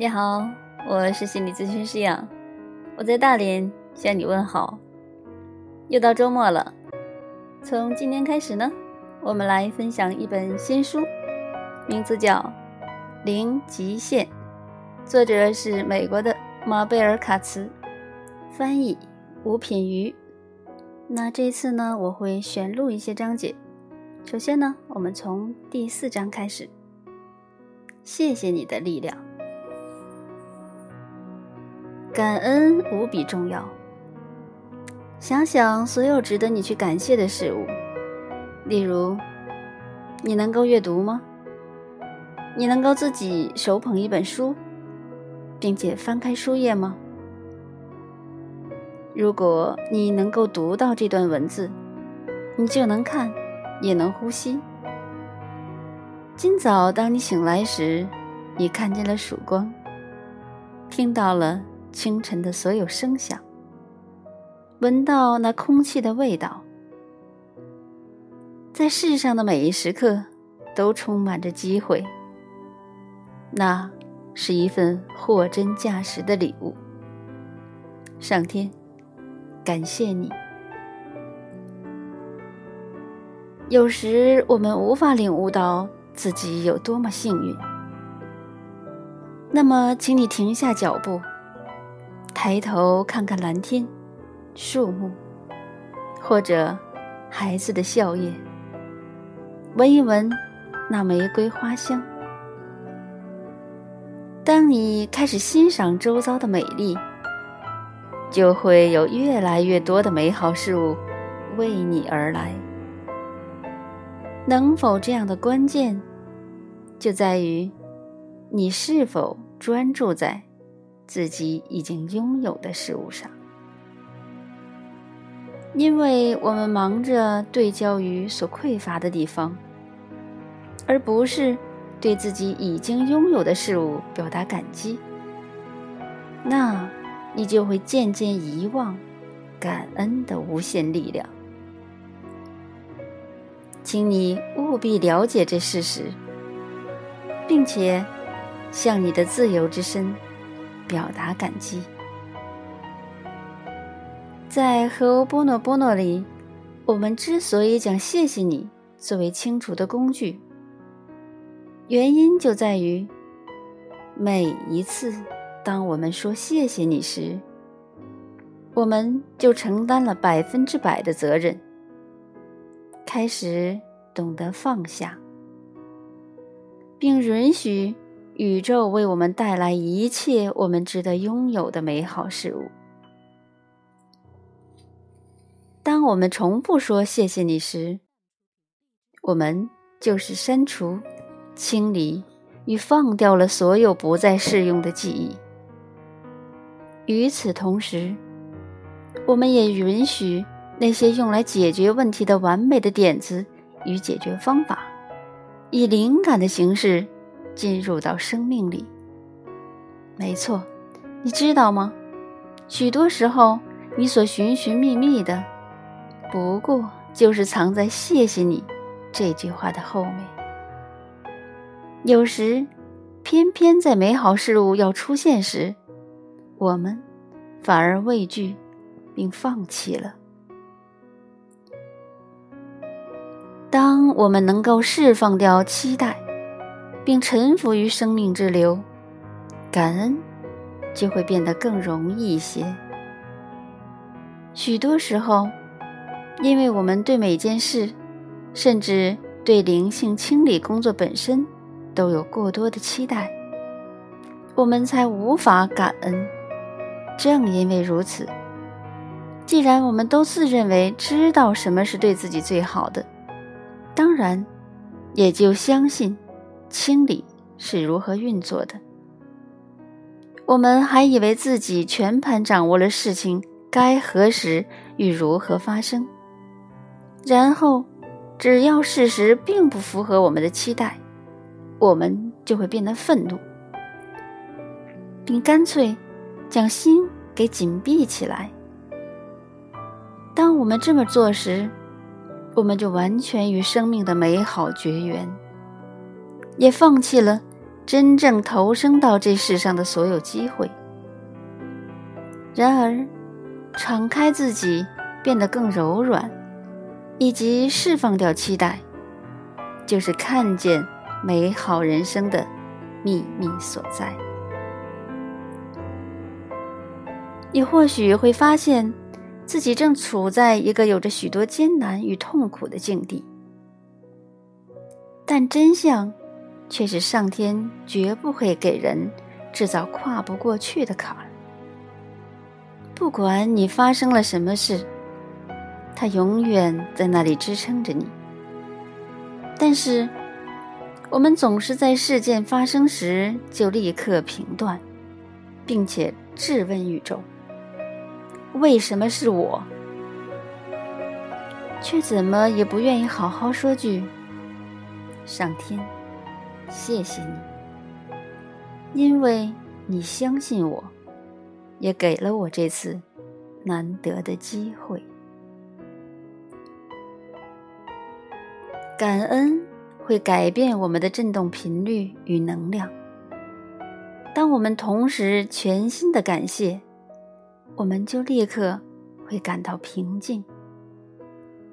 你好，我是心理咨询师杨，我在大连向你问好。又到周末了，从今天开始呢，我们来分享一本新书，名字叫《零极限》，作者是美国的马贝尔卡茨，翻译吴品瑜。那这一次呢，我会选录一些章节。首先呢，我们从第四章开始。谢谢你的力量。感恩无比重要。想想所有值得你去感谢的事物，例如，你能够阅读吗？你能够自己手捧一本书，并且翻开书页吗？如果你能够读到这段文字，你就能看，也能呼吸。今早当你醒来时，你看见了曙光，听到了。清晨的所有声响，闻到那空气的味道，在世上的每一时刻都充满着机会。那是一份货真价实的礼物。上天，感谢你。有时我们无法领悟到自己有多么幸运，那么，请你停下脚步。抬头看看蓝天、树木，或者孩子的笑靥，闻一闻那玫瑰花香。当你开始欣赏周遭的美丽，就会有越来越多的美好事物为你而来。能否这样的关键，就在于你是否专注在。自己已经拥有的事物上，因为我们忙着对焦于所匮乏的地方，而不是对自己已经拥有的事物表达感激，那你就会渐渐遗忘感恩的无限力量。请你务必了解这事实，并且向你的自由之身。表达感激。在和欧波诺波诺里，我们之所以将“谢谢你”作为清除的工具，原因就在于，每一次当我们说“谢谢你”时，我们就承担了百分之百的责任，开始懂得放下，并允许。宇宙为我们带来一切我们值得拥有的美好事物。当我们重复说“谢谢你”时，我们就是删除、清理与放掉了所有不再适用的记忆。与此同时，我们也允许那些用来解决问题的完美的点子与解决方法，以灵感的形式。进入到生命里，没错，你知道吗？许多时候，你所寻寻觅觅的，不过就是藏在“谢谢你”这句话的后面。有时，偏偏在美好事物要出现时，我们反而畏惧并放弃了。当我们能够释放掉期待。并臣服于生命之流，感恩就会变得更容易一些。许多时候，因为我们对每件事，甚至对灵性清理工作本身，都有过多的期待，我们才无法感恩。正因为如此，既然我们都自认为知道什么是对自己最好的，当然也就相信。清理是如何运作的？我们还以为自己全盘掌握了事情该何时与如何发生，然后只要事实并不符合我们的期待，我们就会变得愤怒，并干脆将心给紧闭起来。当我们这么做时，我们就完全与生命的美好绝缘。也放弃了真正投生到这世上的所有机会。然而，敞开自己，变得更柔软，以及释放掉期待，就是看见美好人生的秘密所在。你或许会发现自己正处在一个有着许多艰难与痛苦的境地，但真相却是上天绝不会给人制造跨不过去的坎儿。不管你发生了什么事，他永远在那里支撑着你。但是，我们总是在事件发生时就立刻评断，并且质问宇宙。为什么是我？却怎么也不愿意好好说句“上天，谢谢你”，因为你相信我，也给了我这次难得的机会。感恩会改变我们的振动频率与能量。当我们同时全心的感谢。我们就立刻会感到平静，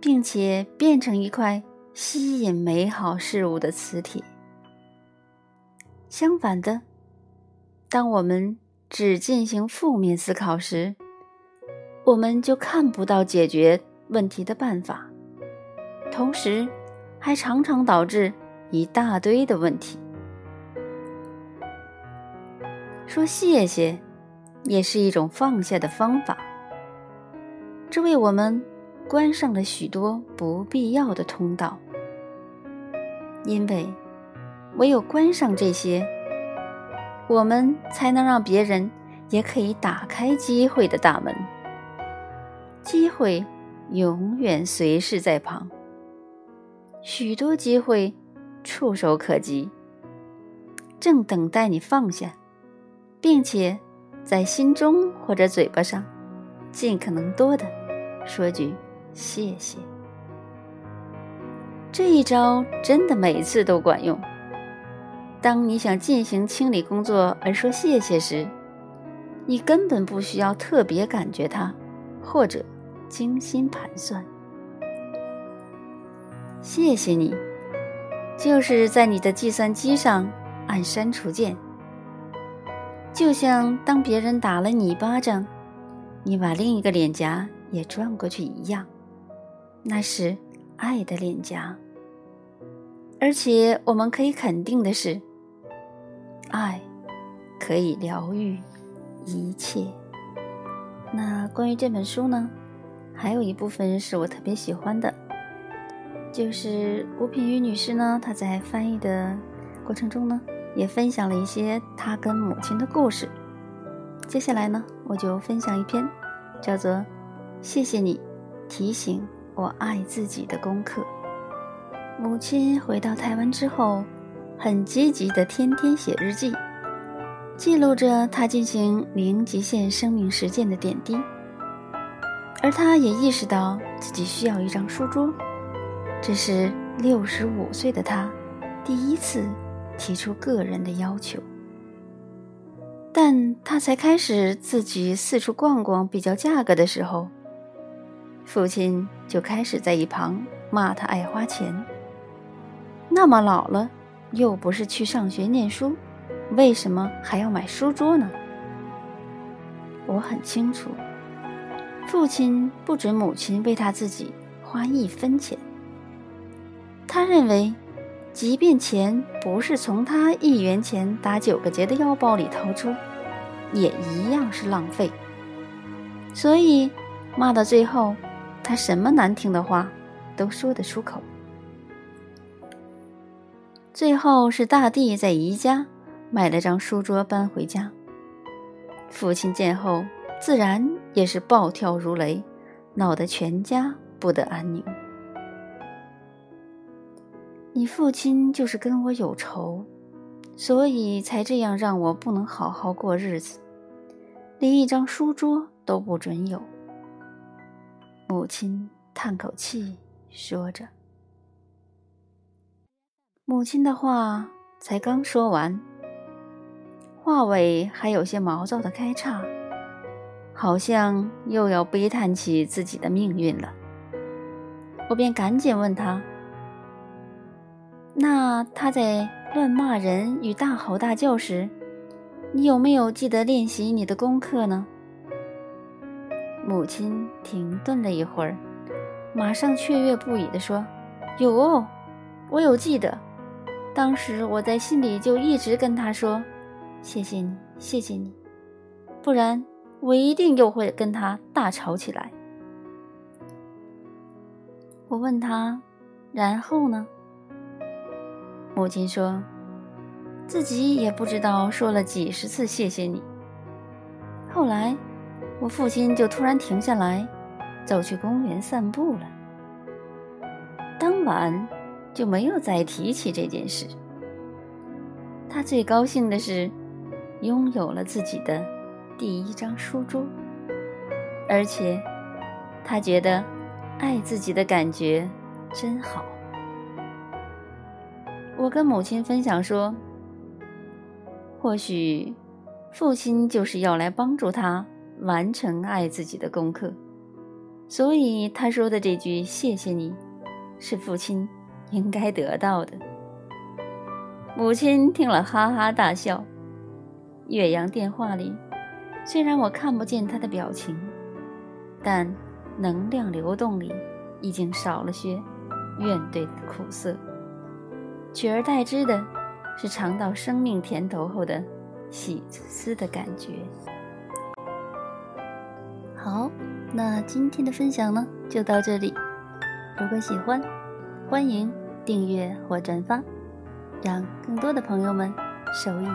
并且变成一块吸引美好事物的磁铁。相反的，当我们只进行负面思考时，我们就看不到解决问题的办法，同时还常常导致一大堆的问题。说谢谢。也是一种放下的方法，这为我们关上了许多不必要的通道。因为唯有关上这些，我们才能让别人也可以打开机会的大门。机会永远随时在旁，许多机会触手可及，正等待你放下，并且。在心中或者嘴巴上，尽可能多的说句谢谢。这一招真的每次都管用。当你想进行清理工作而说谢谢时，你根本不需要特别感觉它，或者精心盘算。谢谢你，就是在你的计算机上按删除键。就像当别人打了你一巴掌，你把另一个脸颊也转过去一样，那是爱的脸颊。而且我们可以肯定的是，爱可以疗愈一切。那关于这本书呢，还有一部分是我特别喜欢的，就是吴品瑜女士呢，她在翻译的过程中呢。也分享了一些她跟母亲的故事。接下来呢，我就分享一篇，叫做《谢谢你提醒我爱自己的功课》。母亲回到台湾之后，很积极的天天写日记，记录着他进行零极限生命实践的点滴。而他也意识到自己需要一张书桌，这是六十五岁的他第一次。提出个人的要求，但他才开始自己四处逛逛、比较价格的时候，父亲就开始在一旁骂他爱花钱。那么老了，又不是去上学念书，为什么还要买书桌呢？我很清楚，父亲不准母亲为他自己花一分钱，他认为。即便钱不是从他一元钱打九个结的腰包里掏出，也一样是浪费。所以骂到最后，他什么难听的话都说得出口。最后是大弟在宜家买了张书桌搬回家，父亲见后自然也是暴跳如雷，闹得全家不得安宁。你父亲就是跟我有仇，所以才这样让我不能好好过日子，连一张书桌都不准有。母亲叹口气，说着：“母亲的话才刚说完，话尾还有些毛躁的开叉，好像又要悲叹起自己的命运了。我便赶紧问他：“那他在乱骂人与大吼大叫时，你有没有记得练习你的功课呢？”母亲停顿了一会儿，马上雀跃不已地说：“有，我有记得。”当时我在心里就一直跟他说：“谢谢你，谢谢你，不然我一定又会跟他大吵起来。”我问他：“然后呢？”母亲说：“自己也不知道说了几十次谢谢你。”后来，我父亲就突然停下来，走去公园散步了。当晚。就没有再提起这件事。他最高兴的是，拥有了自己的第一张书桌，而且他觉得爱自己的感觉真好。我跟母亲分享说，或许父亲就是要来帮助他完成爱自己的功课，所以他说的这句“谢谢你”，是父亲。应该得到的。母亲听了，哈哈大笑。岳阳电话里，虽然我看不见他的表情，但能量流动里已经少了些怨怼的苦涩，取而代之的是尝到生命甜头后的喜滋滋的感觉。好，那今天的分享呢，就到这里。如果喜欢，欢迎订阅或转发，让更多的朋友们受益。